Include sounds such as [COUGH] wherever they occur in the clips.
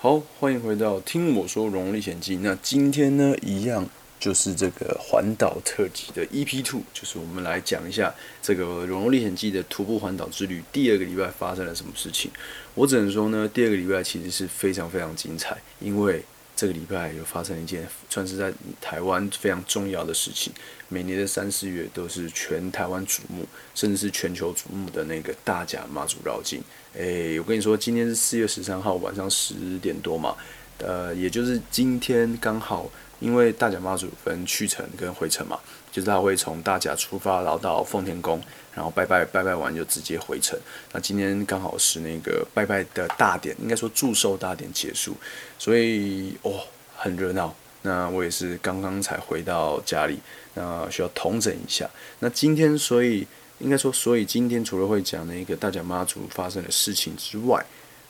好，欢迎回到听我说《荣历险记》。那今天呢，一样就是这个环岛特辑的 EP Two，就是我们来讲一下这个《荣历险记》的徒步环岛之旅。第二个礼拜发生了什么事情？我只能说呢，第二个礼拜其实是非常非常精彩，因为这个礼拜有发生一件算是在台湾非常重要的事情。每年的三四月都是全台湾瞩目，甚至是全球瞩目的那个大甲妈祖绕境。诶，我跟你说，今天是四月十三号晚上十点多嘛，呃，也就是今天刚好，因为大甲妈祖分去程跟回程嘛，就是他会从大甲出发，然后到奉天宫，然后拜拜拜拜完就直接回城。那今天刚好是那个拜拜的大典，应该说祝寿大典结束，所以哦很热闹。那我也是刚刚才回到家里，那需要统整一下。那今天所以。应该说，所以今天除了会讲那个大脚妈祖发生的事情之外，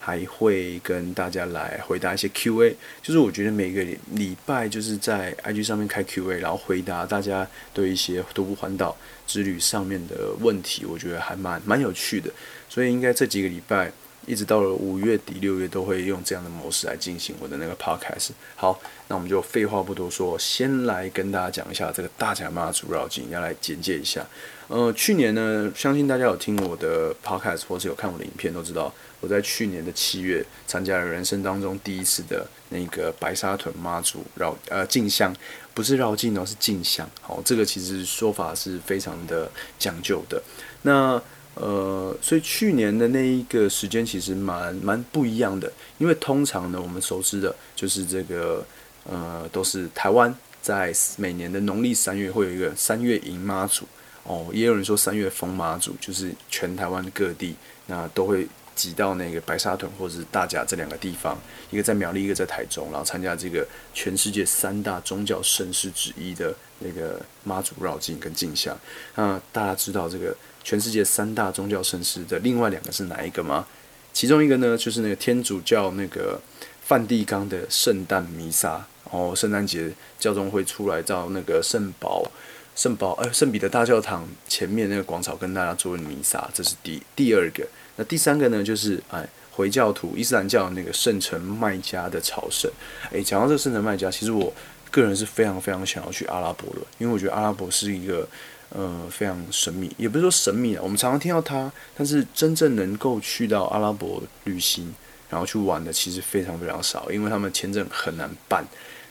还会跟大家来回答一些 Q&A。就是我觉得每个礼拜就是在 IG 上面开 Q&A，然后回答大家对一些徒步环岛之旅上面的问题，我觉得还蛮蛮有趣的。所以应该这几个礼拜。一直到了五月底六月都会用这样的模式来进行我的那个 podcast。好，那我们就废话不多说，先来跟大家讲一下这个大甲妈祖绕境，要来简介一下。呃，去年呢，相信大家有听我的 podcast 或是有看我的影片，都知道我在去年的七月参加了人生当中第一次的那个白沙屯妈祖绕呃进香，不是绕境哦，是进香。好，这个其实说法是非常的讲究的。那呃，所以去年的那一个时间其实蛮蛮不一样的，因为通常呢，我们熟知的就是这个呃，都是台湾在每年的农历三月会有一个三月迎妈祖哦，也有人说三月封妈祖，就是全台湾各地那都会挤到那个白沙屯或者是大甲这两个地方，一个在苗栗，一个在台中，然后参加这个全世界三大宗教盛事之一的那个妈祖绕境跟进香。那大家知道这个。全世界三大宗教盛事的另外两个是哪一个吗？其中一个呢，就是那个天主教那个梵蒂冈的圣诞弥撒，然后圣诞节教宗会出来到那个圣保圣保呃圣彼得大教堂前面那个广场跟大家做弥撒，这是第第二个。那第三个呢，就是哎回教徒伊斯兰教那个圣城麦加的朝圣。哎，讲到这个圣城麦加，其实我个人是非常非常想要去阿拉伯的，因为我觉得阿拉伯是一个。呃，非常神秘，也不是说神秘啊。我们常常听到它，但是真正能够去到阿拉伯旅行，然后去玩的，其实非常非常少，因为他们签证很难办。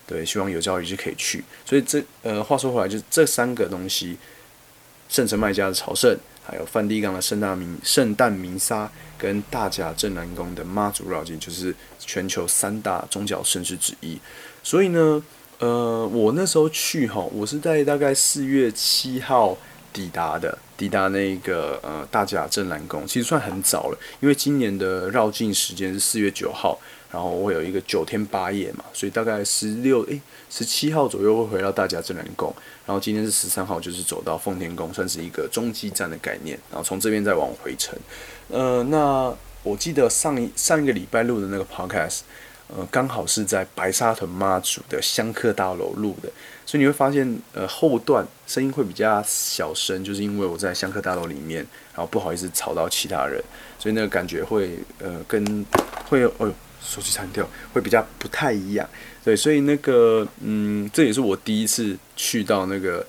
对，希望有朝一日可以去。所以这呃，话说回来，就是这三个东西：圣城麦加的朝圣，还有梵蒂冈的圣诞弥圣诞弥撒，跟大甲镇南宫的妈祖绕境，就是全球三大宗教盛事之一。所以呢。呃，我那时候去哈，我是在大概四月七号抵达的，抵达那个呃大甲镇南宫，其实算很早了，因为今年的绕境时间是四月九号，然后我有一个九天八夜嘛，所以大概十六诶 [LAUGHS] 十七号左右会回到大甲镇南宫，然后今天是十三号，就是走到奉天宫，算是一个中继站的概念，然后从这边再往回程。呃，那我记得上一上一个礼拜录的那个 podcast。呃，刚好是在白沙屯妈祖的香客大楼录的，所以你会发现，呃，后段声音会比较小声，就是因为我在香客大楼里面，然后不好意思吵到其他人，所以那个感觉会，呃，跟会，哦，手机残掉，会比较不太一样。对，所以那个，嗯，这也是我第一次去到那个。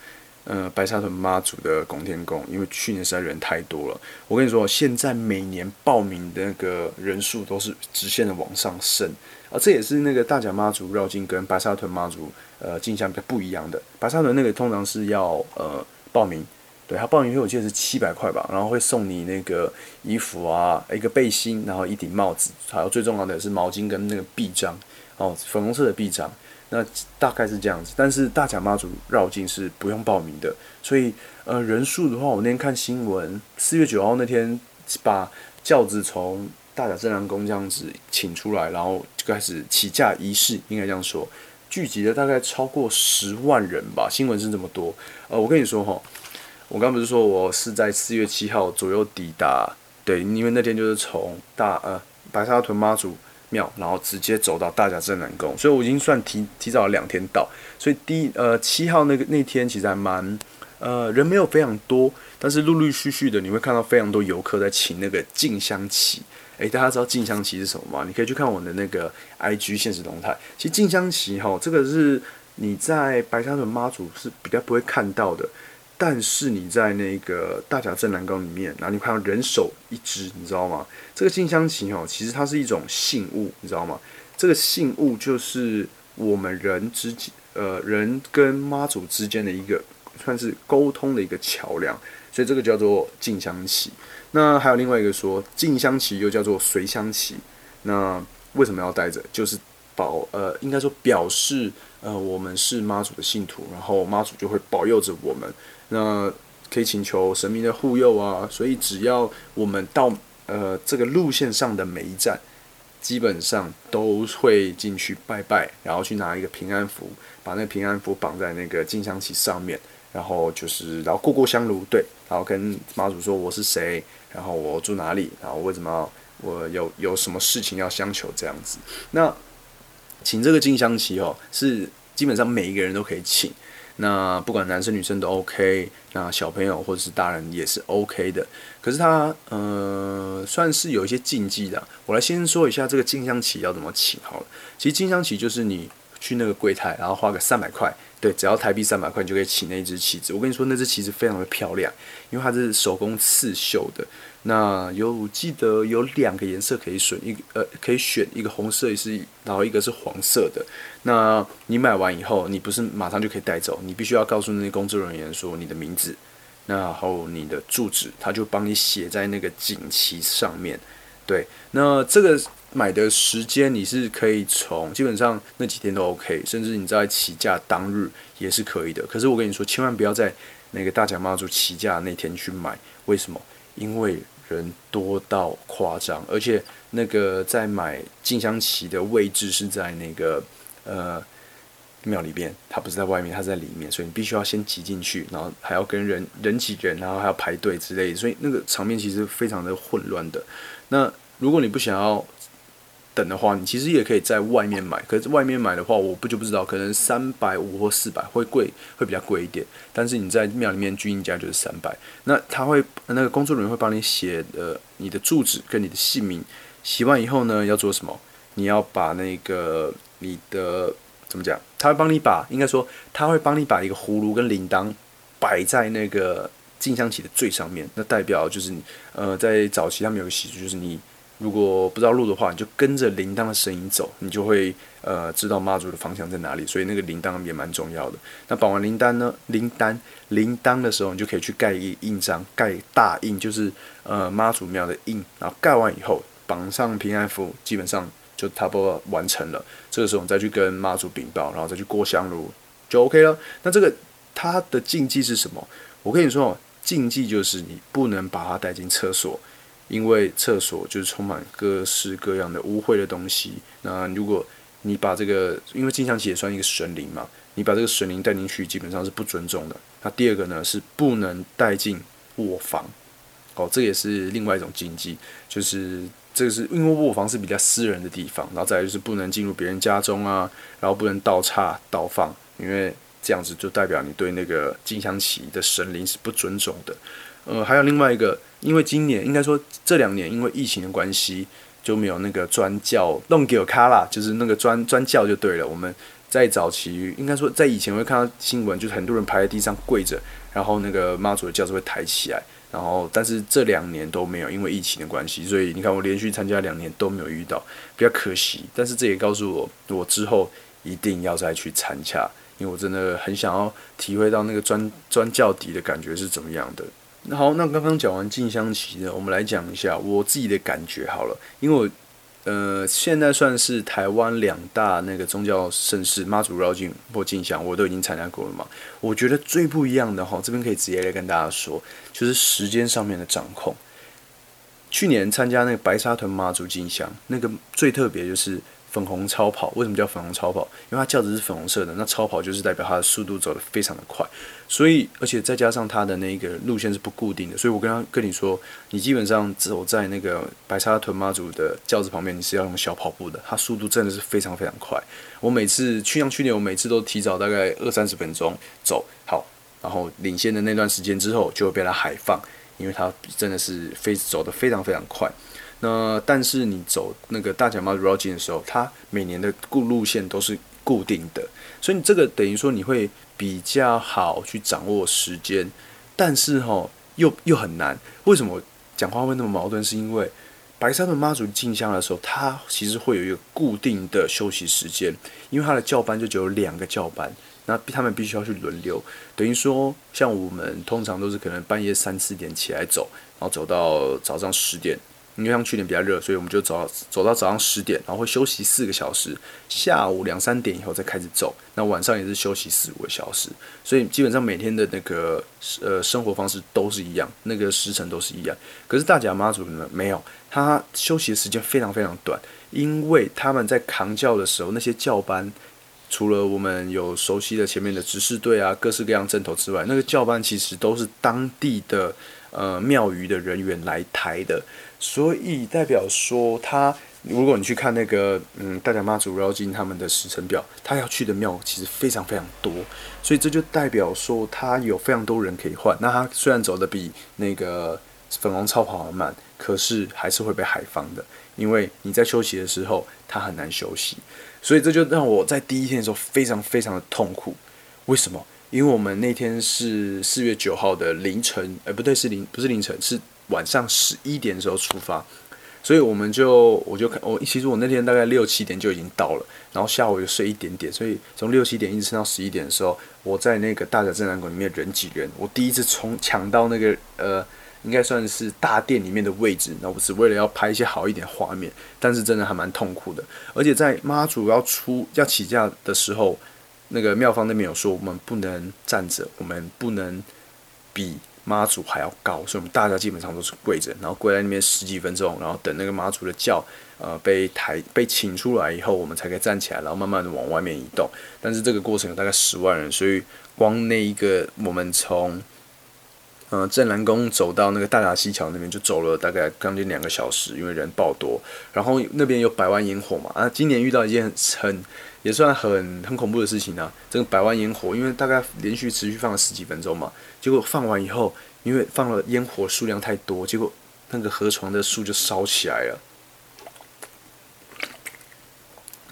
呃，白沙屯妈祖的拱天宫，因为去年实在人太多了。我跟你说，现在每年报名的那个人数都是直线的往上升，啊这也是那个大甲妈祖绕境跟白沙屯妈祖呃进香比较不一样的。白沙屯那个通常是要呃报名，对他报名费我记得是七百块吧，然后会送你那个衣服啊，一个背心，然后一顶帽子，还有最重要的是毛巾跟那个臂章哦，粉红色的臂章。那大概是这样子，但是大甲妈祖绕境是不用报名的，所以呃人数的话，我那天看新闻，四月九号那天把轿子从大甲镇南宫这样子请出来，然后就开始起驾仪式，应该这样说，聚集了大概超过十万人吧，新闻是这么多。呃，我跟你说哈，我刚不是说我是在四月七号左右抵达，对，因为那天就是从大呃白沙屯妈祖。庙，然后直接走到大甲镇南宫，所以我已经算提提早了两天到，所以第呃七号那个那天其实还蛮呃人没有非常多，但是陆陆续续的你会看到非常多游客在请那个进香旗，诶，大家知道静香旗是什么吗？你可以去看我的那个 IG 现实动态。其实静香旗哈，这个是你在白沙屯妈祖是比较不会看到的，但是你在那个大甲镇南宫里面，然后你看到人手一只，你知道吗？这个静香旗哦，其实它是一种信物，你知道吗？这个信物就是我们人之间，呃，人跟妈祖之间的一个算是沟通的一个桥梁，所以这个叫做静香旗。那还有另外一个说进香旗又叫做随香旗，那为什么要带着？就是保呃，应该说表示呃，我们是妈祖的信徒，然后妈祖就会保佑着我们，那可以请求神明的护佑啊。所以只要我们到呃这个路线上的每一站。基本上都会进去拜拜，然后去拿一个平安符，把那平安符绑在那个静香旗上面，然后就是然后过过香炉，对，然后跟妈祖说我是谁，然后我住哪里，然后为什么我有有什么事情要相求这样子。那请这个金香旗哦，是基本上每一个人都可以请。那不管男生女生都 OK，那小朋友或者是大人也是 OK 的。可是它呃算是有一些禁忌的。我来先说一下这个金香旗要怎么请好了。其实金香旗就是你去那个柜台，然后花个三百块，对，只要台币三百块，你就可以请那只旗子。我跟你说，那只旗子非常的漂亮，因为它是手工刺绣的。那有记得有两个颜色可以选，一个呃可以选一个红色也是，然后一个是黄色的。那你买完以后，你不是马上就可以带走，你必须要告诉那些工作人员说你的名字，然后你的住址，他就帮你写在那个锦旗上面。对，那这个买的时间你是可以从基本上那几天都 OK，甚至你在起价当日也是可以的。可是我跟你说，千万不要在那个大甲妈祖起价那天去买，为什么？因为人多到夸张，而且那个在买进香旗的位置是在那个呃庙里边，它不是在外面，它在里面，所以你必须要先挤进去，然后还要跟人人挤人，然后还要排队之类的，所以那个场面其实非常的混乱的。那如果你不想要，等的话，你其实也可以在外面买。可是外面买的话，我不就不知道，可能三百五或四百会贵，会比较贵一点。但是你在庙里面均价就是三百。那他会那个工作人员会帮你写的你的住址跟你的姓名。洗完以后呢，要做什么？你要把那个你的怎么讲？他会帮你把，应该说他会帮你把一个葫芦跟铃铛摆在那个进香旗的最上面。那代表就是呃，在早期他们有个习俗，就是你。如果不知道路的话，你就跟着铃铛的声音走，你就会呃知道妈祖的方向在哪里。所以那个铃铛也蛮重要的。那绑完铃铛呢？铃铛铃铛的时候，你就可以去盖一印章，盖大印，就是呃妈祖庙的印。然后盖完以后，绑上平安符，基本上就差不多完成了。这个时候，你再去跟妈祖禀报，然后再去过香炉，就 OK 了。那这个它的禁忌是什么？我跟你说，禁忌就是你不能把它带进厕所。因为厕所就是充满各式各样的污秽的东西。那如果你把这个，因为金香旗也算一个神灵嘛，你把这个神灵带进去，基本上是不尊重的。那第二个呢，是不能带进卧房。哦，这也是另外一种禁忌，就是这个是因为卧房是比较私人的地方，然后再来就是不能进入别人家中啊，然后不能倒插倒放，因为这样子就代表你对那个金香旗的神灵是不尊重的。呃，还有另外一个，因为今年应该说这两年因为疫情的关系，就没有那个专教弄给我卡啦，就是那个专专教就对了。我们在早期应该说在以前会看到新闻，就是很多人趴在地上跪着，然后那个妈祖的轿子会抬起来，然后但是这两年都没有，因为疫情的关系，所以你看我连续参加两年都没有遇到，比较可惜。但是这也告诉我，我之后一定要再去参加，因为我真的很想要体会到那个专专教底的感觉是怎么样的。好，那刚刚讲完静香旗呢，我们来讲一下我自己的感觉好了。因为我呃现在算是台湾两大那个宗教盛事妈祖绕境或进香，我都已经参加过了嘛。我觉得最不一样的哈，这边可以直接来跟大家说，就是时间上面的掌控。去年参加那个白沙屯妈祖进香，那个最特别就是。粉红超跑为什么叫粉红超跑？因为它轿子是粉红色的，那超跑就是代表它的速度走得非常的快，所以而且再加上它的那个路线是不固定的，所以我跟他跟你说，你基本上走在那个白沙屯妈祖的轿子旁边，你是要用小跑步的，它速度真的是非常非常快。我每次去像去年，我每次都提早大概二三十分钟走好，然后领先的那段时间之后就会被它海放，因为它真的是飞走得非常非常快。那但是你走那个大甲妈祖绕境的时候，它每年的固路线都是固定的，所以你这个等于说你会比较好去掌握时间，但是哈又又很难。为什么讲话会那么矛盾？是因为白沙屯妈祖进香的时候，它其实会有一个固定的休息时间，因为它的教班就只有两个教班。那他们必须要去轮流，等于说，像我们通常都是可能半夜三四点起来走，然后走到早上十点。因为像去年比较热，所以我们就走走到早上十点，然后会休息四个小时，下午两三点以后再开始走。那晚上也是休息四五个小时，所以基本上每天的那个呃生活方式都是一样，那个时辰都是一样。可是大甲妈祖呢，没有，他休息的时间非常非常短，因为他们在扛教的时候，那些教班。除了我们有熟悉的前面的执事队啊，各式各样阵头之外，那个教班其实都是当地的呃庙宇的人员来抬的，所以代表说他，如果你去看那个嗯大甲妈祖绕境他们的时辰表，他要去的庙其实非常非常多，所以这就代表说他有非常多人可以换。那他虽然走的比那个粉红超跑慢，可是还是会被海放的，因为你在休息的时候，他很难休息。所以这就让我在第一天的时候非常非常的痛苦。为什么？因为我们那天是四月九号的凌晨，哎，不对，是凌不是凌晨，是晚上十一点的时候出发。所以我们就我就看我其实我那天大概六七点就已经到了，然后下午又睡一点点，所以从六七点一直撑到十一点的时候，我在那个大甲镇南馆里面人挤人，我第一次从抢到那个呃。应该算是大殿里面的位置，那我是为了要拍一些好一点画面，但是真的还蛮痛苦的。而且在妈祖要出要起驾的时候，那个庙方那边有说，我们不能站着，我们不能比妈祖还要高，所以我们大家基本上都是跪着，然后跪在那边十几分钟，然后等那个妈祖的轿呃被抬被请出来以后，我们才可以站起来，然后慢慢的往外面移动。但是这个过程有大概十万人，所以光那一个我们从嗯，镇南宫走到那个大甲西桥那边就走了大概将近两个小时，因为人爆多。然后那边有百万烟火嘛，啊，今年遇到一件很也算很很恐怖的事情啊。这个百万烟火，因为大概连续持续放了十几分钟嘛，结果放完以后，因为放了烟火数量太多，结果那个河床的树就烧起来了。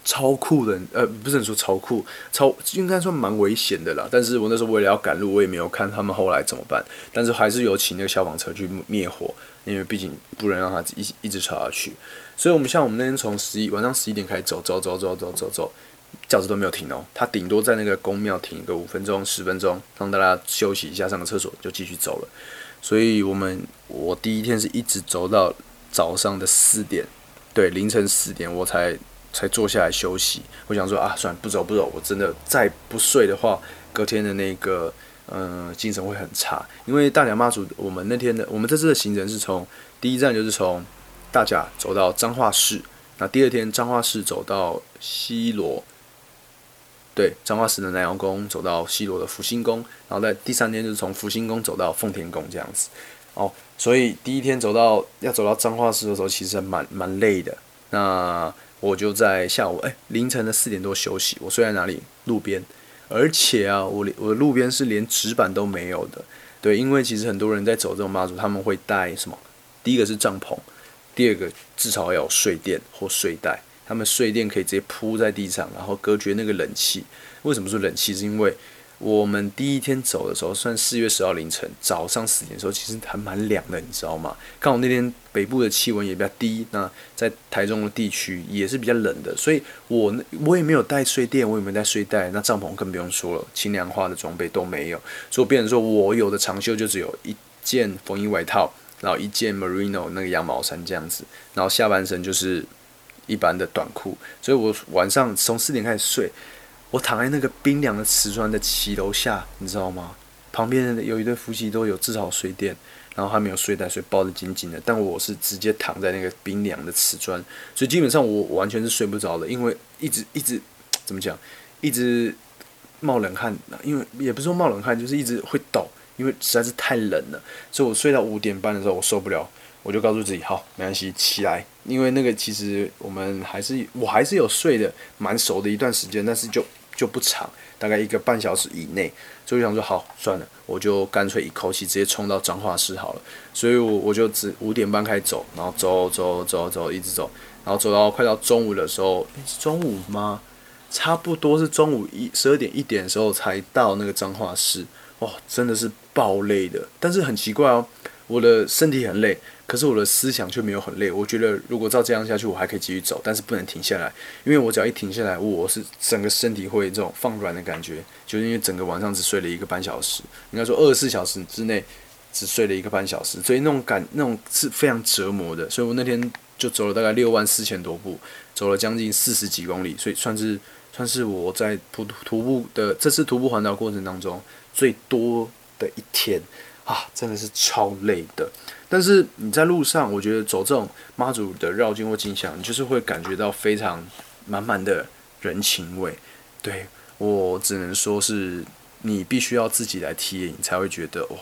超酷的，呃，不是说超酷，超应该算蛮危险的啦。但是我那时候为了要赶路，我也没有看他们后来怎么办。但是还是有请那个消防车去灭火，因为毕竟不能让它一一直吵下去。所以我们像我们那天从十一晚上十一点开始走走走走走走走，轿子都没有停哦。他顶多在那个宫庙停个五分钟十分钟，让大家休息一下，上个厕所就继续走了。所以我们我第一天是一直走到早上的四点，对，凌晨四点我才。才坐下来休息。我想说啊，算了，不走不走。我真的再不睡的话，隔天的那个嗯精神会很差。因为大甲妈祖，我们那天的我们这次的行程是从第一站就是从大甲走到彰化市，那第二天彰化市走到西罗，对，彰化市的南阳宫走到西罗的福星宫，然后在第三天就是从福星宫走到奉天宫这样子。哦，所以第一天走到要走到彰化市的时候，其实蛮蛮累的。那我就在下午哎凌晨的四点多休息。我睡在哪里？路边，而且啊，我我的路边是连纸板都没有的。对，因为其实很多人在走这种妈祖，他们会带什么？第一个是帐篷，第二个至少要有睡垫或睡袋。他们睡垫可以直接铺在地上，然后隔绝那个冷气。为什么说冷气？是因为我们第一天走的时候，算四月十号凌晨早上十点的时候，其实还蛮凉的，你知道吗？刚好那天北部的气温也比较低，那在台中的地区也是比较冷的，所以我我也没有带睡垫，我也没带睡袋，那帐篷更不用说了，轻量化的装备都没有，所以变成说我有的长袖就只有一件风衣外套，然后一件 merino 那个羊毛衫这样子，然后下半身就是一般的短裤，所以我晚上从四点开始睡。我躺在那个冰凉的瓷砖的骑楼下，你知道吗？旁边有一对夫妻都有至少睡垫，然后还没有睡袋，所以抱得紧紧的。但我是直接躺在那个冰凉的瓷砖，所以基本上我完全是睡不着的，因为一直一直怎么讲，一直冒冷汗。因为也不是说冒冷汗，就是一直会抖，因为实在是太冷了。所以我睡到五点半的时候，我受不了。我就告诉自己，好，没关系，起来。因为那个其实我们还是，我还是有睡的蛮熟的一段时间，但是就就不长，大概一个半小时以内。所以想说好算了，我就干脆一口气直接冲到彰化市好了。所以我我就只五点半开始走，然后走走走走一直走，然后走到快到中午的时候，是中午吗？差不多是中午一十二点一点的时候才到那个彰化市。哇，真的是爆累的，但是很奇怪哦，我的身体很累，可是我的思想却没有很累。我觉得如果照这样下去，我还可以继续走，但是不能停下来，因为我只要一停下来，我是整个身体会这种放软的感觉，就是因为整个晚上只睡了一个半小时，应该说二十四小时之内只睡了一个半小时，所以那种感那种是非常折磨的。所以我那天就走了大概六万四千多步，走了将近四十几公里，所以算是算是我在徒徒步的这次徒步环岛过程当中。最多的一天啊，真的是超累的。但是你在路上，我觉得走这种妈祖的绕境或景象，你就是会感觉到非常满满的人情味。对我只能说是你必须要自己来体验，你才会觉得哇，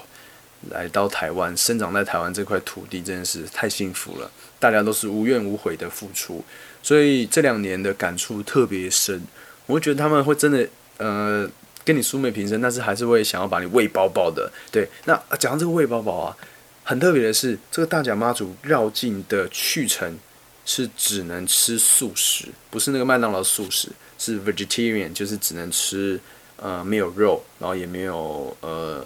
来到台湾，生长在台湾这块土地真的是太幸福了。大家都是无怨无悔的付出，所以这两年的感触特别深。我会觉得他们会真的呃。跟你素昧平生，但是还是会想要把你喂饱饱的。对，那讲到这个喂饱饱啊，很特别的是，这个大甲妈祖绕境的去程是只能吃素食，不是那个麦当劳素食，是 vegetarian，就是只能吃呃没有肉，然后也没有呃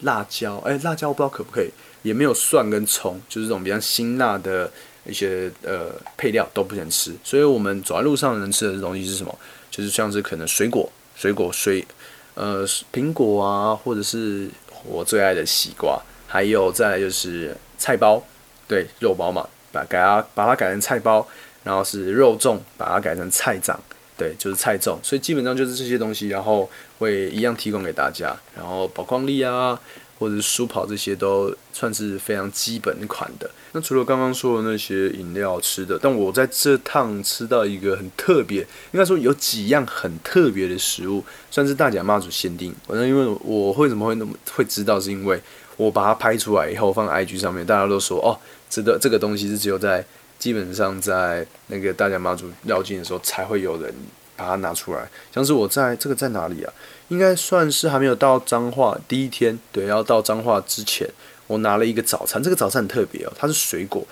辣椒，哎，辣椒我不知道可不可以，也没有蒜跟葱，就是这种比较辛辣的一些呃配料都不能吃。所以我们走在路上能吃的东西是什么？就是像是可能水果，水果水。呃，苹果啊，或者是我最爱的西瓜，还有再来就是菜包，对，肉包嘛，把改它把它改成菜包，然后是肉粽，把它改成菜长，对，就是菜粽，所以基本上就是这些东西，然后会一样提供给大家，然后宝矿力啊。或者是舒跑这些都算是非常基本款的。那除了刚刚说的那些饮料吃的，但我在这趟吃到一个很特别，应该说有几样很特别的食物，算是大甲妈祖限定。反正因为我为什么会那么会知道，是因为我把它拍出来以后放 IG 上面，大家都说哦，这个这个东西是只有在基本上在那个大家妈祖绕境的时候才会有人把它拿出来。像是我在这个在哪里啊？应该算是还没有到彰化第一天，对，要到彰化之前，我拿了一个早餐。这个早餐很特别哦，它是水果，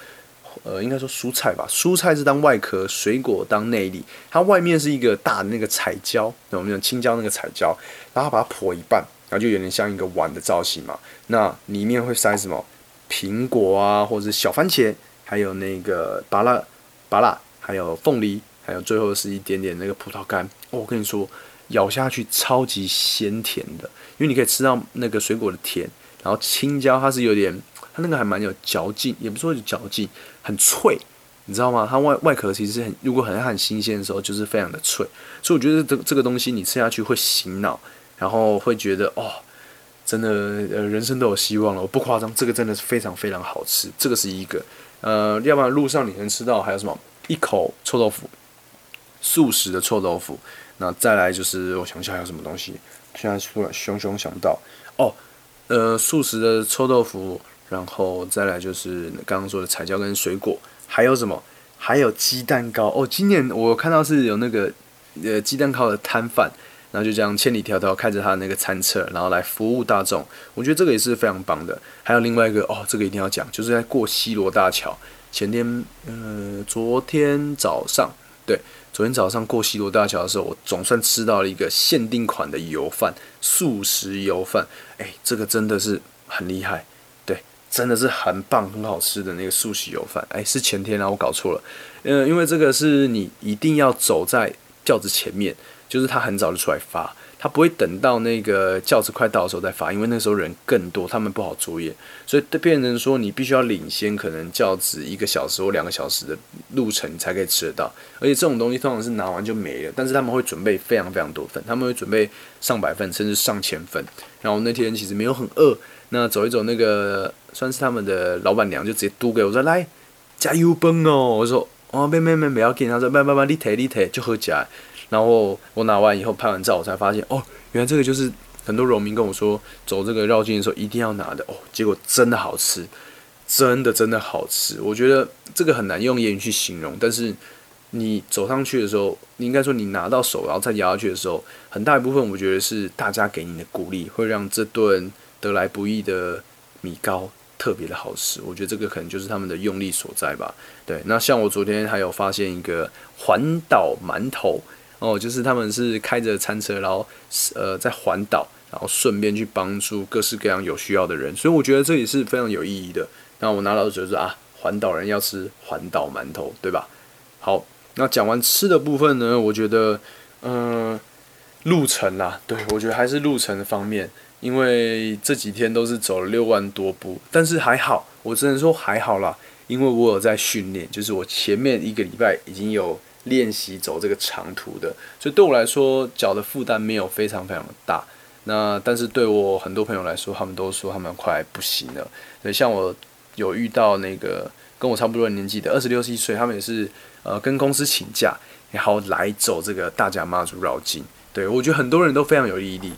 呃，应该说蔬菜吧，蔬菜是当外壳，水果当内里。它外面是一个大的那个彩椒，那我们讲青椒那个彩椒，然后把它剖一半，然后就有点像一个碗的造型嘛。那里面会塞什么？苹果啊，或者是小番茄，还有那个芭乐、芭乐，还有凤梨，还有最后是一点点那个葡萄干。我跟你说。咬下去超级鲜甜的，因为你可以吃到那个水果的甜，然后青椒它是有点，它那个还蛮有嚼劲，也不说有嚼劲，很脆，你知道吗？它外外壳其实很，如果很很新鲜的时候，就是非常的脆，所以我觉得这这个东西你吃下去会醒脑，然后会觉得哦，真的呃人生都有希望了，我不夸张，这个真的是非常非常好吃，这个是一个，呃，要不然路上你能吃到还有什么？一口臭豆腐，素食的臭豆腐。那再来就是我想一下还有什么东西，现在突然熊熊想到哦，呃，素食的臭豆腐，然后再来就是刚刚说的彩椒跟水果，还有什么？还有鸡蛋糕哦。今年我看到是有那个呃鸡蛋糕的摊贩，然后就这样千里迢迢开着他的那个餐车，然后来服务大众。我觉得这个也是非常棒的。还有另外一个哦，这个一定要讲，就是在过西罗大桥前天，呃，昨天早上对。昨天早上过西罗大桥的时候，我总算吃到了一个限定款的油饭，素食油饭。哎，这个真的是很厉害，对，真的是很棒、很好吃的那个素食油饭。哎，是前天啊，我搞错了。呃，因为这个是你一定要走在轿子前面，就是他很早就出来发。他不会等到那个轿子快到的时候再发，因为那时候人更多，他们不好作业，所以变成说你必须要领先，可能轿子一个小时或两个小时的路程才可以吃得到。而且这种东西通常是拿完就没了，但是他们会准备非常非常多份，他们会准备上百份甚至上千份。然后那天其实没有很饿，那走一走，那个算是他们的老板娘就直接嘟给我说：“来加油崩哦！”我说：“哦，没没没，不要紧。”他说：“慢慢慢，你提你提就喝起来。”然后我拿完以后拍完照，我才发现哦，原来这个就是很多农民跟我说走这个绕境的时候一定要拿的哦。结果真的好吃，真的真的好吃。我觉得这个很难用言语去形容，但是你走上去的时候，你应该说你拿到手，然后再咬下去的时候，很大一部分我觉得是大家给你的鼓励，会让这顿得来不易的米糕特别的好吃。我觉得这个可能就是他们的用力所在吧。对，那像我昨天还有发现一个环岛馒头哦，就是他们是开着餐车，然后呃在环岛，然后顺便去帮助各式各样有需要的人，所以我觉得这也是非常有意义的。那我拿到就是啊，环岛人要吃环岛馒头，对吧？好，那讲完吃的部分呢，我觉得，嗯，路程啦，对我觉得还是路程的方面，因为这几天都是走了六万多步，但是还好，我只能说还好啦，因为我有在训练，就是我前面一个礼拜已经有练习走这个长途的，所以对我来说脚的负担没有非常非常大。那但是对我很多朋友来说，他们都说他们快不行了。对，像我有遇到那个跟我差不多年纪的二十六七岁，他们也是呃跟公司请假，然后来走这个大甲妈祖绕境。对我觉得很多人都非常有毅力。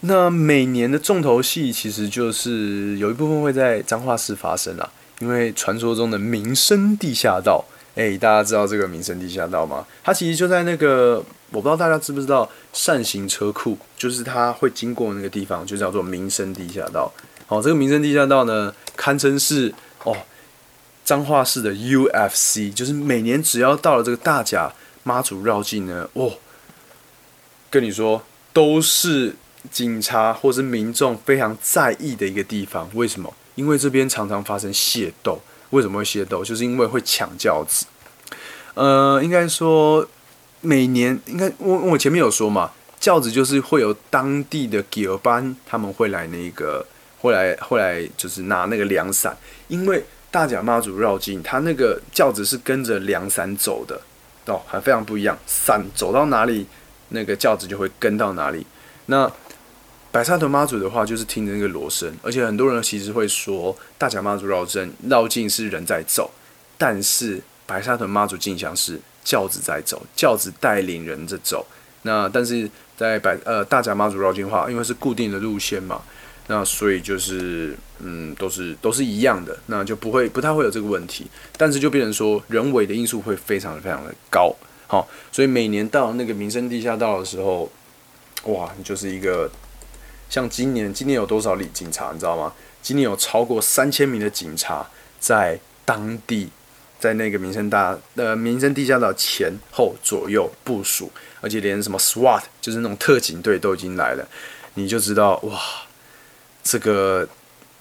那每年的重头戏其实就是有一部分会在彰化市发生啊，因为传说中的民生地下道。哎，大家知道这个民生地下道吗？它其实就在那个，我不知道大家知不知道善行车库，就是它会经过那个地方，就叫做民生地下道。好，这个民生地下道呢，堪称是哦，彰化市的 UFC，就是每年只要到了这个大甲妈祖绕境呢，哦，跟你说都是警察或是民众非常在意的一个地方。为什么？因为这边常常发生械斗。为什么会械斗？就是因为会抢轿子。呃，应该说每年应该我我前面有说嘛，轿子就是会有当地的吉尔班，他们会来那个会来会来就是拿那个凉伞，因为大甲妈祖绕境，他那个轿子是跟着凉伞走的哦，还非常不一样，伞走到哪里，那个轿子就会跟到哪里。那白沙屯妈祖的话，就是听着那个锣声，而且很多人其实会说，大甲妈祖绕阵绕境是人在走，但是白沙屯妈祖进香是轿子在走，轿子带领人在走。那但是在白呃大甲妈祖绕境话，因为是固定的路线嘛，那所以就是嗯都是都是一样的，那就不会不太会有这个问题。但是就变成说人为的因素会非常非常的高，好，所以每年到那个民生地下道的时候，哇，就是一个。像今年，今年有多少里警察？你知道吗？今年有超过三千名的警察在当地，在那个民生大呃民生地下道前后左右部署，而且连什么 SWAT 就是那种特警队都已经来了，你就知道哇，这个。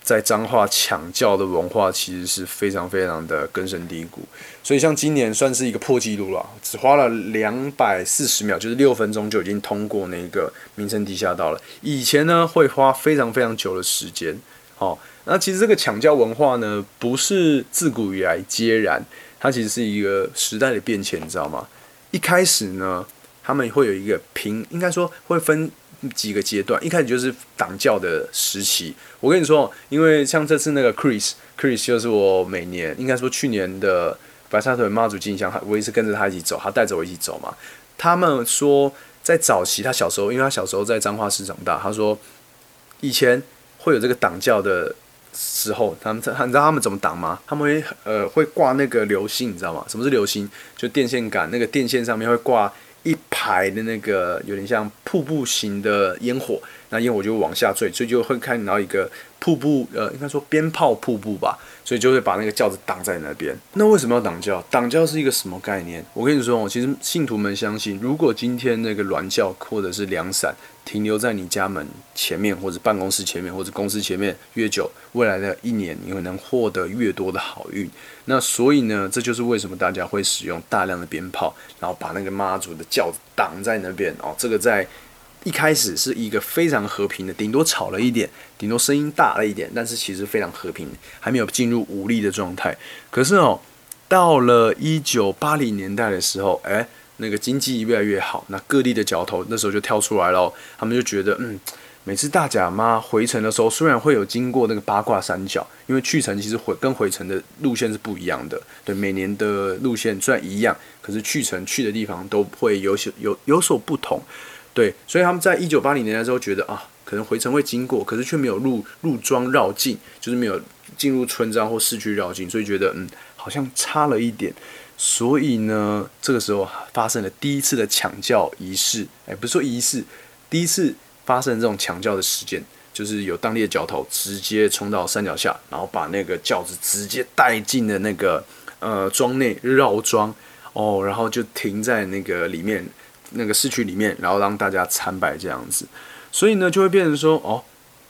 在彰化抢教的文化其实是非常非常的根深蒂固，所以像今年算是一个破纪录了，只花了两百四十秒，就是六分钟就已经通过那个名称地下道了。以前呢会花非常非常久的时间。好，那其实这个抢教文化呢不是自古以来皆然，它其实是一个时代的变迁，你知道吗？一开始呢他们会有一个平，应该说会分。几个阶段，一开始就是党教的时期。我跟你说，因为像这次那个 Chris，Chris 就是我每年应该说去年的白沙屯妈祖进香，我也是跟着他一起走，他带着我一起走嘛。他们说，在早期他小时候，因为他小时候在彰化市长大，他说以前会有这个党教的时候，他们他你知道他们怎么挡吗？他们会呃会挂那个流星，你知道吗？什么是流星？就电线杆那个电线上面会挂。一排的那个有点像瀑布型的烟火，那烟火就往下坠，所以就会看到一个瀑布，呃，应该说鞭炮瀑布吧，所以就会把那个轿子挡在那边。那为什么要挡轿？挡轿是一个什么概念？我跟你说哦，其实信徒们相信，如果今天那个銮轿或者是凉伞停留在你家门前面，或者办公室前面，或者公司前面越久，未来的一年你会能获得越多的好运。那所以呢，这就是为什么大家会使用大量的鞭炮，然后把那个妈祖的轿子挡在那边哦。这个在一开始是一个非常和平的，顶多吵了一点，顶多声音大了一点，但是其实非常和平，还没有进入武力的状态。可是哦，到了一九八零年代的时候，哎，那个经济越来越好，那各地的角头那时候就跳出来了，他们就觉得嗯。每次大甲妈回程的时候，虽然会有经过那个八卦山脚，因为去程其实回跟回程的路线是不一样的。对，每年的路线虽然一样，可是去程去的地方都会有些有有所不同。对，所以他们在一九八零年代时候觉得啊，可能回程会经过，可是却没有入入庄绕境，就是没有进入村庄或市区绕境，所以觉得嗯，好像差了一点。所以呢，这个时候发生了第一次的抢教仪式，哎，不是说仪式，第一次发生这种抢教的事件，就是有当地的教头直接冲到山脚下，然后把那个轿子直接带进了那个呃庄内绕庄哦，然后就停在那个里面那个市区里面，然后让大家参拜这样子，所以呢，就会变成说哦。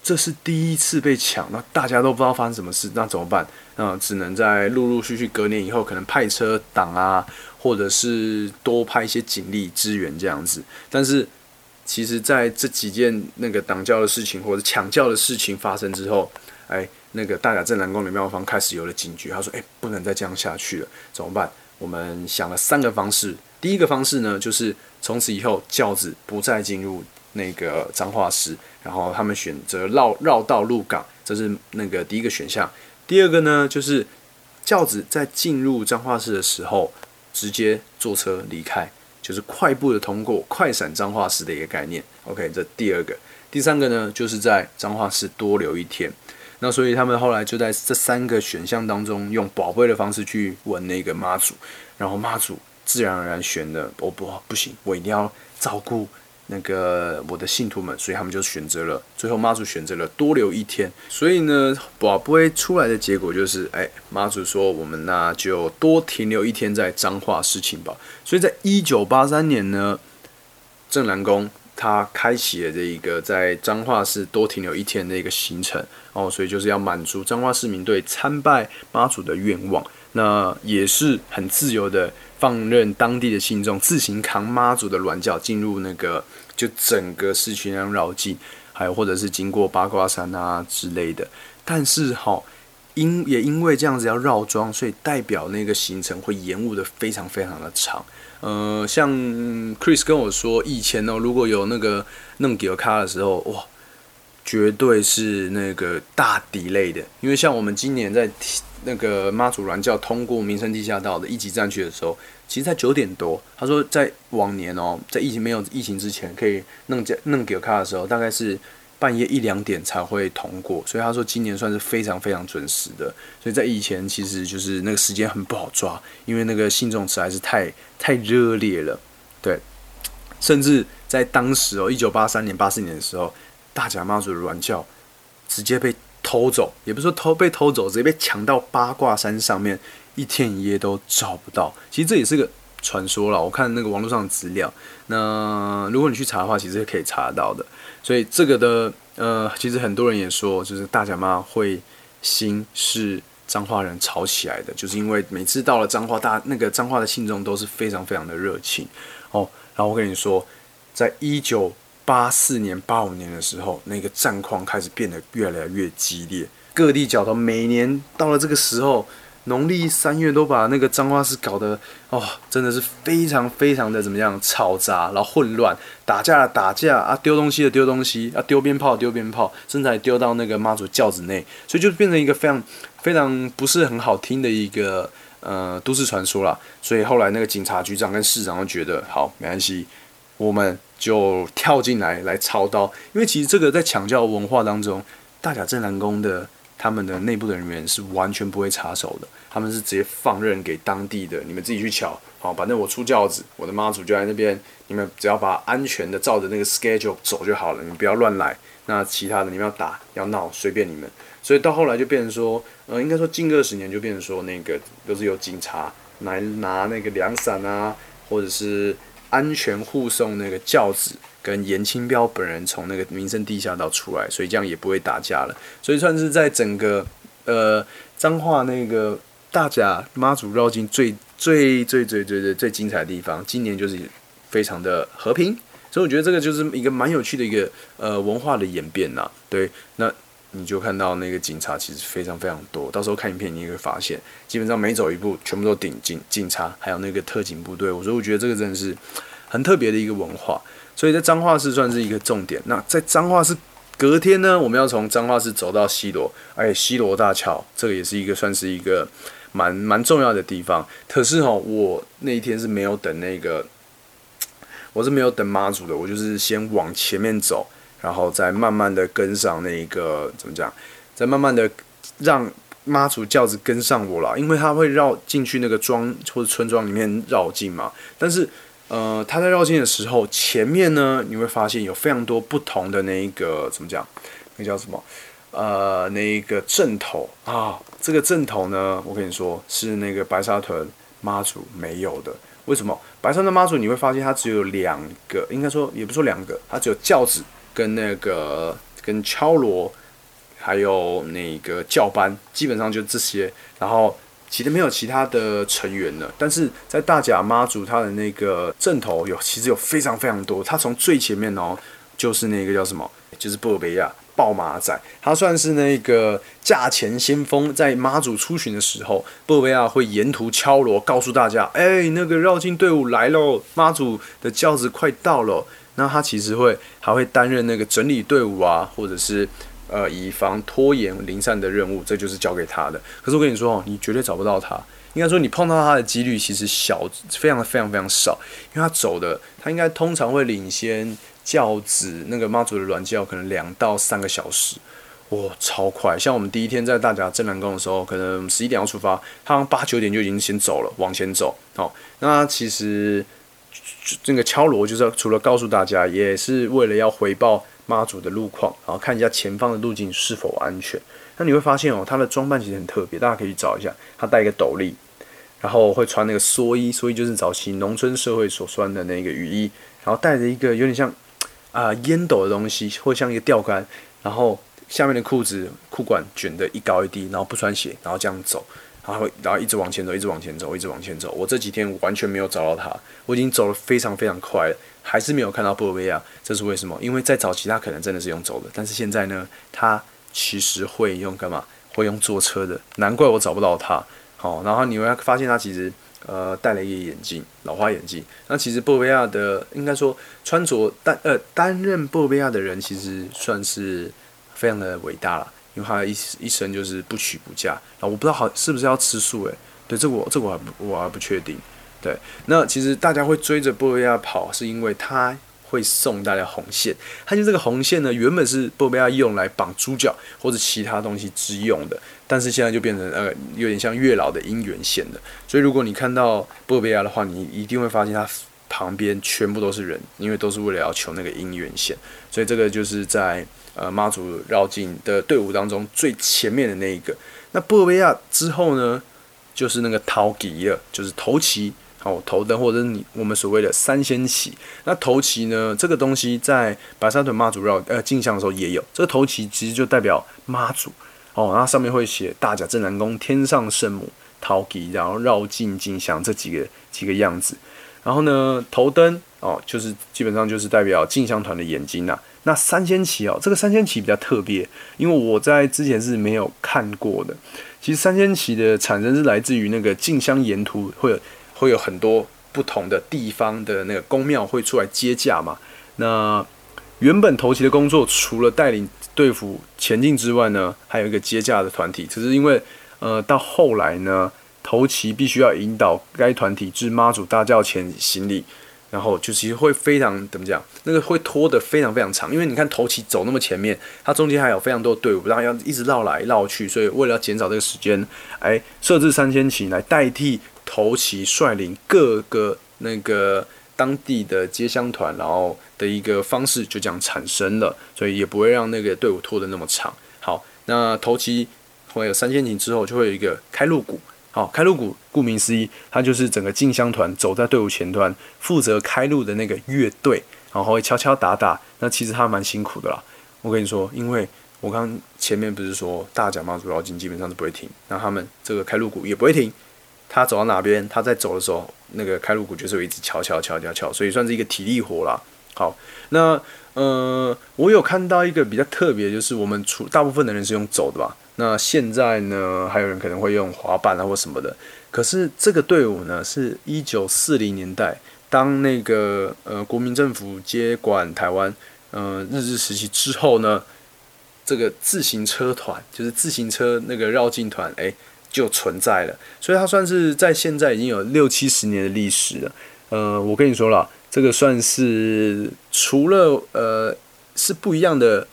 这是第一次被抢，那大家都不知道发生什么事，那怎么办？那只能在陆陆续续隔年以后，可能派车挡啊，或者是多派一些警力支援这样子。但是，其实在这几件那个挡教的事情或者抢教的事情发生之后，哎，那个大甲镇南宫的庙方开始有了警觉，他说：“哎，不能再这样下去了，怎么办？”我们想了三个方式。第一个方式呢，就是从此以后轿子不再进入。那个彰化市，然后他们选择绕绕道入港，这是那个第一个选项。第二个呢，就是轿子在进入彰化市的时候，直接坐车离开，就是快步的通过，快闪彰化市的一个概念。OK，这第二个。第三个呢，就是在彰化市多留一天。那所以他们后来就在这三个选项当中，用宝贝的方式去问那个妈祖，然后妈祖自然而然选了，我不不行，我一定要照顾。那个我的信徒们，所以他们就选择了，最后妈祖选择了多留一天。所以呢，宝贝出来的结果就是，哎，妈祖说我们那就多停留一天在彰化事情吧。所以在一九八三年呢，正南宫他开启了这一个在彰化市多停留一天的一个行程哦，所以就是要满足彰化市民对参拜妈祖的愿望。那也是很自由的。放任当地的信众自行扛妈祖的銮轿进入那个就整个市区那样绕境，还有或者是经过八卦山啊之类的。但是哈，因也因为这样子要绕庄，所以代表那个行程会延误的非常非常的长。呃，像 Chris 跟我说，以前呢如果有那个弄给卡的时候，哇，绝对是那个大底类的。因为像我们今年在。那个妈祖銮教通过民生地下道的一级战区的时候，其实在九点多。他说，在往年哦，在疫情没有疫情之前，可以弄这弄给卡的时候，大概是半夜一两点才会通过。所以他说，今年算是非常非常准时的。所以在以前，其实就是那个时间很不好抓，因为那个信众实在是太太热烈了。对，甚至在当时哦，一九八三年、八四年的时候，大甲妈祖的软教直接被。偷走也不是说偷被偷走，直接被抢到八卦山上面，一天一夜都找不到。其实这也是个传说了。我看那个网络上的资料，那如果你去查的话，其实是可以查得到的。所以这个的呃，其实很多人也说，就是大甲妈会心是彰化人炒起来的，就是因为每次到了彰化，大那个彰化的信众都是非常非常的热情哦。然后我跟你说，在一九。八四年、八五年的时候，那个战况开始变得越来越激烈。各地角头每年到了这个时候，农历三月都把那个彰化市搞得哦，真的是非常非常的怎么样嘈杂，然后混乱，打架的打架啊，丢东西的丢东西啊，丢鞭炮丢鞭炮，甚至还丢到那个妈祖轿子内，所以就变成一个非常非常不是很好听的一个呃都市传说了。所以后来那个警察局长跟市长都觉得好没关系，我们。就跳进来来操刀，因为其实这个在抢教文化当中，大甲镇南宫的他们的内部的人员是完全不会插手的，他们是直接放任给当地的你们自己去抢，好，反正我出轿子，我的妈祖就在那边，你们只要把安全的照着那个 schedule 走就好了，你们不要乱来，那其他的你们要打要闹随便你们，所以到后来就变成说，呃，应该说近二十年就变成说那个都是有警察来拿那个凉伞啊，或者是。安全护送那个轿子跟严清标本人从那个民生地下道出来，所以这样也不会打架了。所以算是在整个呃彰化那个大甲妈祖绕境最最最最最最最精彩的地方，今年就是非常的和平。所以我觉得这个就是一个蛮有趣的一个呃文化的演变呐。对，那。你就看到那个警察其实非常非常多，到时候看影片你也会发现，基本上每走一步全部都顶警警察，还有那个特警部队。我说我觉得这个真的是很特别的一个文化，所以在彰化市算是一个重点。那在彰化市隔天呢，我们要从彰化市走到西罗，而且，西罗大桥这个也是一个算是一个蛮蛮重要的地方。可是哈，我那一天是没有等那个，我是没有等妈祖的，我就是先往前面走。然后再慢慢的跟上那一个怎么讲，再慢慢的让妈祖轿子跟上我了，因为他会绕进去那个庄或者村庄里面绕进嘛。但是，呃，他在绕进的时候，前面呢，你会发现有非常多不同的那一个怎么讲？那叫什么？呃，那一个阵头啊，这个阵头呢，我跟你说是那个白沙屯妈祖没有的。为什么？白沙屯妈祖你会发现它只有两个，应该说也不说两个，它只有轿子跟那个跟敲锣。还有那个教班，基本上就这些，然后其实没有其他的成员了。但是在大甲妈祖他的那个阵头有，其实有非常非常多。他从最前面哦，就是那个叫什么，就是布尔贝亚豹马仔，他算是那个驾前先锋，在妈祖出巡的时候，布尔贝亚会沿途敲锣，告诉大家，哎，那个绕境队伍来喽，妈祖的轿子快到了。那他其实会还会担任那个整理队伍啊，或者是。呃，以防拖延零散的任务，这就是交给他的。可是我跟你说哦，你绝对找不到他。应该说，你碰到他的几率其实小，非常非常非常少。因为他走的，他应该通常会领先轿子那个妈祖的软轿，可能两到三个小时，哇，超快！像我们第一天在大甲镇南宫的时候，可能十一点要出发，他八九点就已经先走了，往前走。好，那其实这个敲锣就是除了告诉大家，也是为了要回报。妈祖的路况，然后看一下前方的路径是否安全。那你会发现哦，他的装扮其实很特别，大家可以去找一下。他戴一个斗笠，然后会穿那个蓑衣，蓑衣就是早期农村社会所穿的那个雨衣，然后带着一个有点像啊烟斗的东西，或像一个钓竿，然后下面的裤子裤管卷得一高一低，然后不穿鞋，然后这样走。然后，然后一直往前走，一直往前走，一直往前走。我这几天完全没有找到他，我已经走了非常非常快了，还是没有看到布尔维亚。这是为什么？因为在早期他可能真的是用走的，但是现在呢，他其实会用干嘛？会用坐车的。难怪我找不到他。好，然后你会发现他其实呃戴了一个眼镜，老花眼镜。那其实布尔维亚的应该说穿着担呃担任布尔维亚的人，其实算是非常的伟大了。因为他一一生就是不娶不嫁，然后我不知道好是不是要吃素诶，对，这我这我还不我还不确定。对，那其实大家会追着波贝亚跑，是因为他会送大家红线。他就这个红线呢，原本是波贝亚用来绑猪脚或者其他东西之用的，但是现在就变成呃有点像月老的姻缘线的。所以如果你看到波贝亚的话，你一定会发现他旁边全部都是人，因为都是为了要求那个姻缘线。所以这个就是在。呃，妈祖绕境的队伍当中最前面的那一个，那布维亚之后呢，就是那个陶吉了，就是头旗，哦，头灯或者你我们所谓的三仙旗。那头旗呢，这个东西在白沙屯妈祖绕呃进香的时候也有，这个头旗其实就代表妈祖哦，然后上面会写大甲镇南宫天上圣母陶吉，然后绕境进香这几个几个样子。然后呢，头灯哦，就是基本上就是代表进香团的眼睛呐。那三千旗哦，这个三千旗比较特别，因为我在之前是没有看过的。其实三千旗的产生是来自于那个进香沿途会有会有很多不同的地方的那个宫庙会出来接驾嘛。那原本头旗的工作除了带领队伍前进之外呢，还有一个接驾的团体。只是因为呃到后来呢，头旗必须要引导该团体至妈祖大轿前行礼。然后就其实会非常怎么讲，那个会拖得非常非常长，因为你看头旗走那么前面，它中间还有非常多的队伍，然后要一直绕来绕去，所以为了要减少这个时间，哎，设置三千旗来代替头旗率领各个那个当地的接乡团，然后的一个方式就这样产生了，所以也不会让那个队伍拖得那么长。好，那头旗会有三千旗之后，就会有一个开路鼓。好，开路鼓顾名思义，它就是整个进香团走在队伍前端，负责开路的那个乐队，然后会敲敲打打。那其实他蛮辛苦的啦。我跟你说，因为我刚前面不是说大甲妈祖绕境基本上是不会停，那他们这个开路鼓也不会停。他走到哪边，他在走的时候，那个开路鼓就是会一直敲敲敲敲敲，所以算是一个体力活啦。好，那呃，我有看到一个比较特别，就是我们除大部分的人是用走的吧。那现在呢，还有人可能会用滑板啊或什么的。可是这个队伍呢，是一九四零年代，当那个呃国民政府接管台湾，呃日治时期之后呢，这个自行车团，就是自行车那个绕境团，哎，就存在了。所以它算是在现在已经有六七十年的历史了。呃，我跟你说了，这个算是除了呃是不一样的。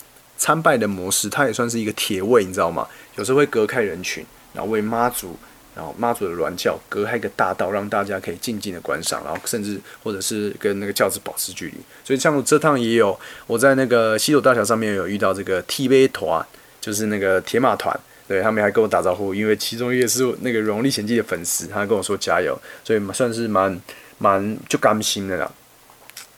参拜的模式，它也算是一个铁位，你知道吗？有时候会隔开人群，然后为妈祖。然后妈祖的銮轿隔开一个大道，让大家可以静静的观赏，然后甚至或者是跟那个轿子保持距离。所以像我这趟也有我在那个西斗大桥上面有遇到这个 T V 团，就是那个铁马团，对他们还跟我打招呼，因为其中一个是那个《荣历险记》的粉丝，他跟我说加油，所以算是蛮蛮就甘心的啦。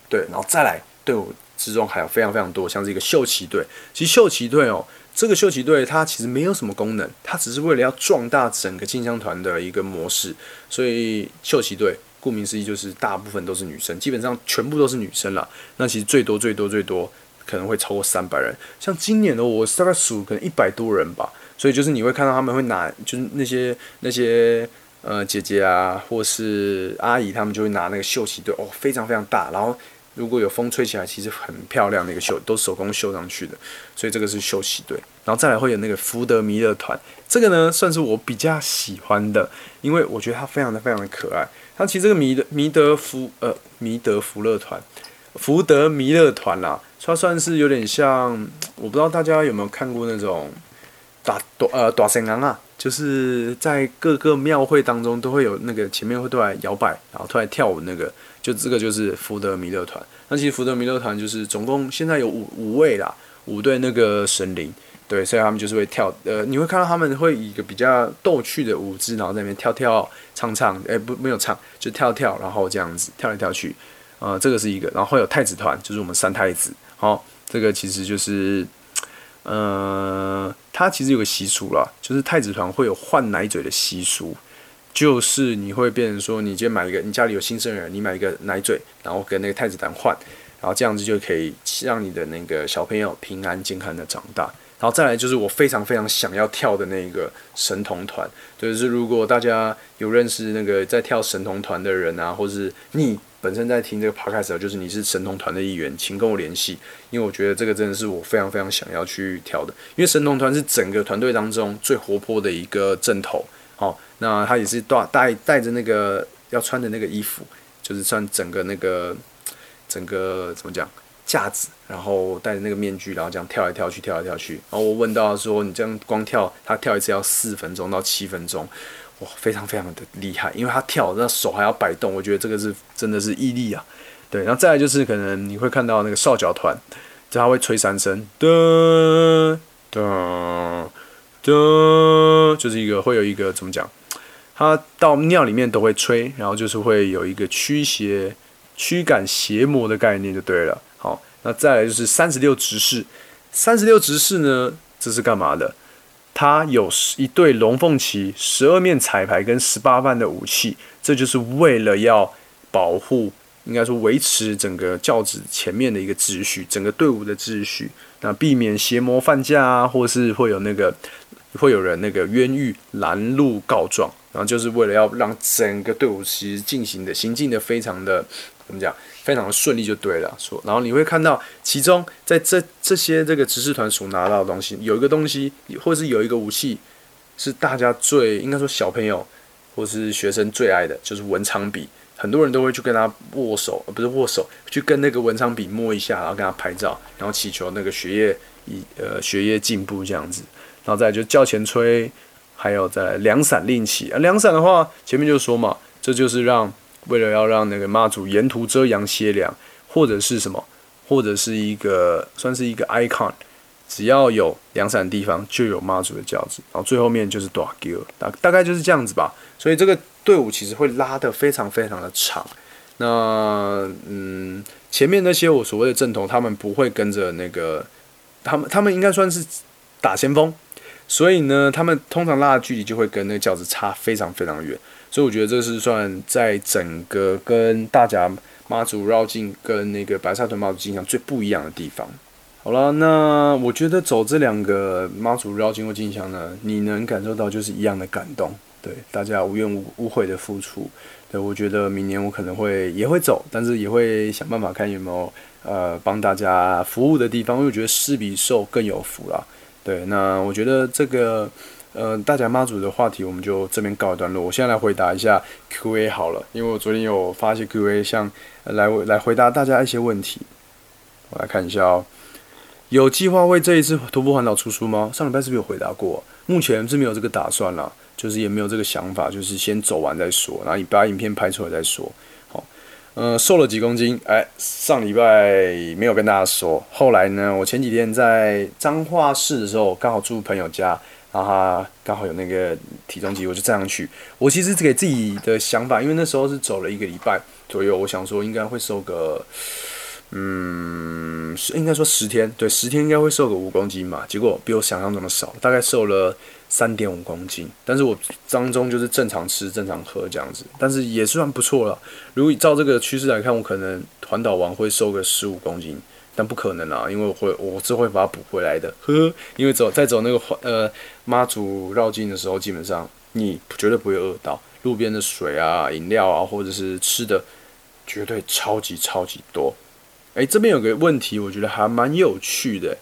对，然后再来对我之中还有非常非常多，像是一个秀旗队，其实秀旗队哦。这个秀旗队它其实没有什么功能，它只是为了要壮大整个进香团的一个模式。所以秀旗队顾名思义就是大部分都是女生，基本上全部都是女生了。那其实最多最多最多可能会超过三百人。像今年的我大概数可能一百多人吧。所以就是你会看到他们会拿，就是那些那些呃姐姐啊或是阿姨，他们就会拿那个秀旗队哦，非常非常大，然后。如果有风吹起来，其实很漂亮的一个绣，都手工绣上去的，所以这个是绣旗队。然后再来会有那个福德弥勒团，这个呢算是我比较喜欢的，因为我觉得它非常的非常的可爱。它其实这个弥德弥德福呃弥德福乐团，福德弥勒团啦，它算是有点像，我不知道大家有没有看过那种大大呃大神郎啊，就是在各个庙会当中都会有那个前面会突然摇摆，然后突然跳舞那个。就这个就是福德弥勒团，那其实福德弥勒团就是总共现在有五五位啦，五对那个神灵，对，所以他们就是会跳，呃，你会看到他们会以一个比较逗趣的舞姿，然后在那边跳跳唱唱，哎，不没有唱，就跳跳，然后这样子跳来跳去，呃，这个是一个，然后会有太子团，就是我们三太子，好，这个其实就是，呃，他其实有个习俗啦，就是太子团会有换奶嘴的习俗。就是你会变成说，你今天买一个，你家里有新生儿，你买一个奶嘴，然后跟那个太子团换，然后这样子就可以让你的那个小朋友平安健康的长大。然后再来就是我非常非常想要跳的那个神童团，就是如果大家有认识那个在跳神童团的人啊，或是你本身在听这个 podcast，就是你是神童团的一员，请跟我联系，因为我觉得这个真的是我非常非常想要去跳的，因为神童团是整个团队当中最活泼的一个阵头。那他也是带带带着那个要穿的那个衣服，就是穿整个那个整个怎么讲架子，然后戴着那个面具，然后这样跳来跳去，跳来跳去。然后我问到说，你这样光跳，他跳一次要四分钟到七分钟，哇，非常非常的厉害，因为他跳那手还要摆动，我觉得这个是真的是毅力啊。对，然后再来就是可能你会看到那个少脚团，就他会吹三声，噔噔。噔，就是一个会有一个怎么讲？它到尿里面都会吹，然后就是会有一个驱邪、驱赶邪魔的概念就对了。好，那再来就是三十六执事。三十六执事呢，这是干嘛的？它有一对龙凤旗、十二面彩排跟十八万的武器，这就是为了要保护，应该说维持整个教子前面的一个秩序，整个队伍的秩序，那避免邪魔犯驾啊，或是会有那个。会有人那个冤狱拦路告状，然后就是为了要让整个队伍其实进行的行进的非常的怎么讲，非常的顺利就对了。说，然后你会看到其中在这这些这个执事团所拿到的东西，有一个东西或是有一个武器是大家最应该说小朋友或是学生最爱的，就是文昌笔。很多人都会去跟他握手，不是握手，去跟那个文昌笔摸一下，然后跟他拍照，然后祈求那个学业以呃学业进步这样子。然后再就叫前吹，还有在两伞令旗啊，两伞的话前面就说嘛，这就是让为了要让那个妈祖沿途遮阳歇凉，或者是什么，或者是一个算是一个 icon，只要有两伞的地方就有妈祖的轿子，然后最后面就是大轿，大大概就是这样子吧。所以这个队伍其实会拉得非常非常的长。那嗯，前面那些我所谓的正统，他们不会跟着那个，他们他们应该算是打先锋。所以呢，他们通常拉的距离就会跟那个轿子差非常非常远，所以我觉得这是算在整个跟大家妈祖绕境跟那个白沙屯妈祖进香最不一样的地方。好了，那我觉得走这两个妈祖绕境或进香呢，你能感受到就是一样的感动，对大家无怨无无悔的付出。对我觉得明年我可能会也会走，但是也会想办法看有没有呃帮大家服务的地方，因为我觉得施比受更有福啦。对，那我觉得这个，呃，大家妈祖的话题我们就这边告一段落。我现在来回答一下 Q&A 好了，因为我昨天有发一些 Q&A，像来来回答大家一些问题。我来看一下哦，有计划为这一次徒步环岛出书吗？上礼拜是不是有回答过？目前是没有这个打算啦。就是也没有这个想法，就是先走完再说，然后你把影片拍出来再说。嗯，瘦了几公斤？哎，上礼拜没有跟大家说。后来呢，我前几天在彰化市的时候，刚好住朋友家，然后他刚好有那个体重机，我就这样去。我其实给自己的想法，因为那时候是走了一个礼拜左右，我想说应该会瘦个。嗯，应该说十天，对，十天应该会瘦个五公斤嘛。结果比我想象中的少，大概瘦了三点五公斤。但是我当中就是正常吃、正常喝这样子，但是也算不错了。如果照这个趋势来看，我可能环岛完会瘦个十五公斤，但不可能啊，因为我会我是会把它补回来的。呵，呵因为走在走那个环呃妈祖绕境的时候，基本上你绝对不会饿到，路边的水啊、饮料啊，或者是吃的，绝对超级超级多。哎，这边有个问题，我觉得还蛮有趣的。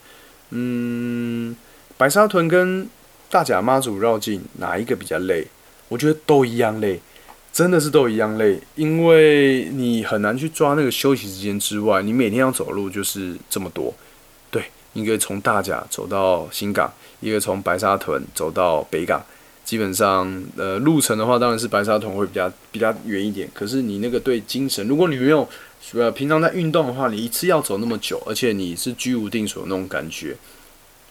嗯，白沙屯跟大甲妈祖绕境哪一个比较累？我觉得都一样累，真的是都一样累，因为你很难去抓那个休息时间之外，你每天要走路就是这么多。对，一个从大甲走到新港，一个从白沙屯走到北港，基本上呃路程的话，当然是白沙屯会比较比较远一点。可是你那个对精神，如果你没有呃，平常在运动的话，你一次要走那么久，而且你是居无定所那种感觉，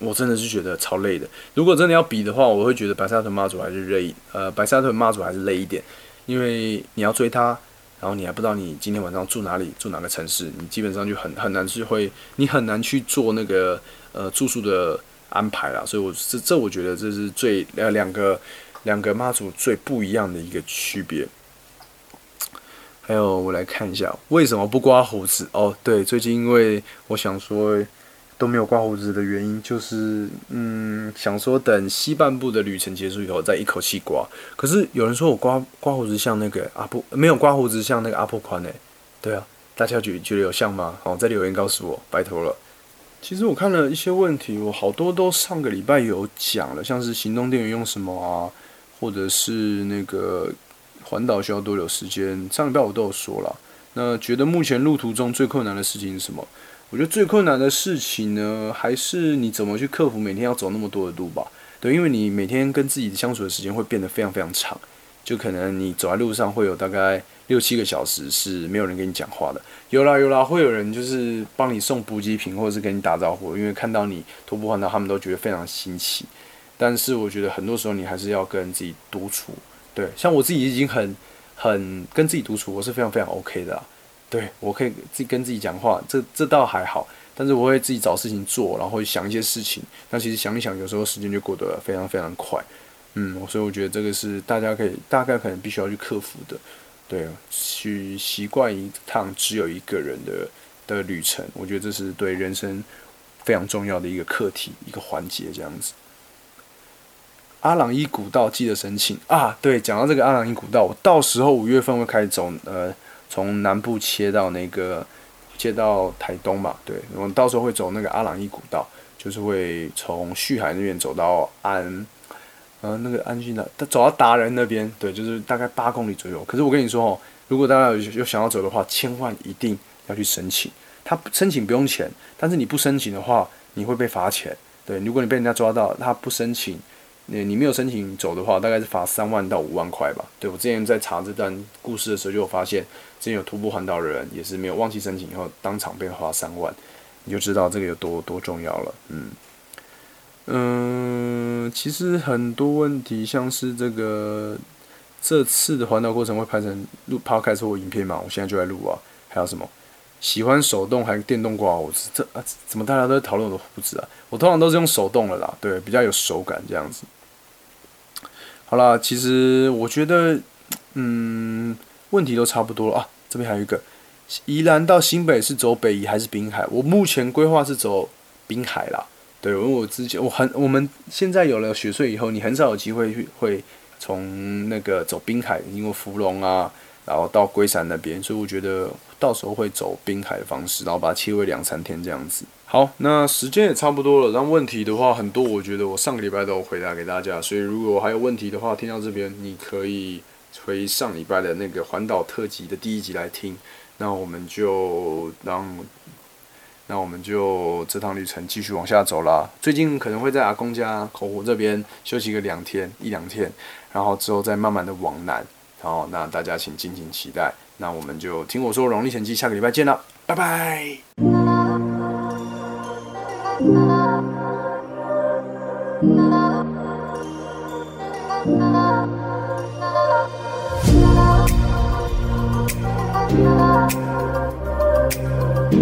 我真的是觉得超累的。如果真的要比的话，我会觉得白沙屯妈祖还是累，呃，白沙屯妈祖还是累一点，因为你要追他，然后你还不知道你今天晚上住哪里，住哪个城市，你基本上就很很难去会，你很难去做那个呃住宿的安排啦。所以，我这这我觉得这是最呃两个两个妈祖最不一样的一个区别。还有，我来看一下为什么不刮胡子哦。对，最近因为我想说都没有刮胡子的原因，就是嗯，想说等西半部的旅程结束以后再一口气刮。可是有人说我刮刮胡子像那个阿布，没有刮胡子像那个阿布宽诶。对啊，大家觉觉得有像吗？好，在留言告诉我，拜托了。其实我看了一些问题，我好多都上个礼拜有讲了，像是行动电源用什么啊，或者是那个。环岛需要多久时间？上礼拜我都有说了。那觉得目前路途中最困难的事情是什么？我觉得最困难的事情呢，还是你怎么去克服每天要走那么多的路吧。对，因为你每天跟自己相处的时间会变得非常非常长，就可能你走在路上会有大概六七个小时是没有人跟你讲话的。有啦有啦，会有人就是帮你送补给品或者是跟你打招呼，因为看到你徒步环岛，他们都觉得非常新奇。但是我觉得很多时候你还是要跟自己独处。对，像我自己已经很很跟自己独处，我是非常非常 OK 的。对我可以自己跟自己讲话，这这倒还好。但是我会自己找事情做，然后想一些事情。那其实想一想，有时候时间就过得非常非常快。嗯，所以我觉得这个是大家可以大概可能必须要去克服的。对，去习惯一趟只有一个人的的旅程，我觉得这是对人生非常重要的一个课题，一个环节，这样子。阿朗伊古道记得申请啊！对，讲到这个阿朗伊古道，我到时候五月份会开始走，呃，从南部切到那个切到台东嘛。对，我们到时候会走那个阿朗伊古道，就是会从旭海那边走到安，呃，那个安俊的，走到达人那边，对，就是大概八公里左右。可是我跟你说哦，如果大家有有想要走的话，千万一定要去申请。他申请不用钱，但是你不申请的话，你会被罚钱。对，如果你被人家抓到，他不申请。你你没有申请走的话，大概是罚三万到五万块吧。对我之前在查这段故事的时候，就有发现，之前有徒步环岛的人也是没有忘记申请，以后当场被罚三万，你就知道这个有多多重要了。嗯嗯，其实很多问题，像是这个这次的环岛过程会拍成录 podcast 或影片嘛？我现在就在录啊。还有什么喜欢手动还是电动刮胡子？这啊怎么大家都在讨论我的胡子啊？我通常都是用手动的啦，对，比较有手感这样子。好啦，其实我觉得，嗯，问题都差不多了啊。这边还有一个，宜兰到新北是走北宜还是滨海？我目前规划是走滨海啦。对，因为我之前我很，我们现在有了雪隧以后，你很少有机会去会从那个走滨海，因为芙蓉啊，然后到龟山那边，所以我觉得到时候会走滨海的方式，然后把它切为两三天这样子。好，那时间也差不多了。那问题的话很多，我觉得我上个礼拜都有回答给大家，所以如果还有问题的话，听到这边你可以回上礼拜的那个环岛特辑的第一集来听，那我们就让，那我们就这趟旅程继续往下走啦。最近可能会在阿公家口湖这边休息个两天一两天，然后之后再慢慢的往南，然后那大家请敬请期待。那我们就听我说，荣历险记，下个礼拜见了，拜拜。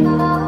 love.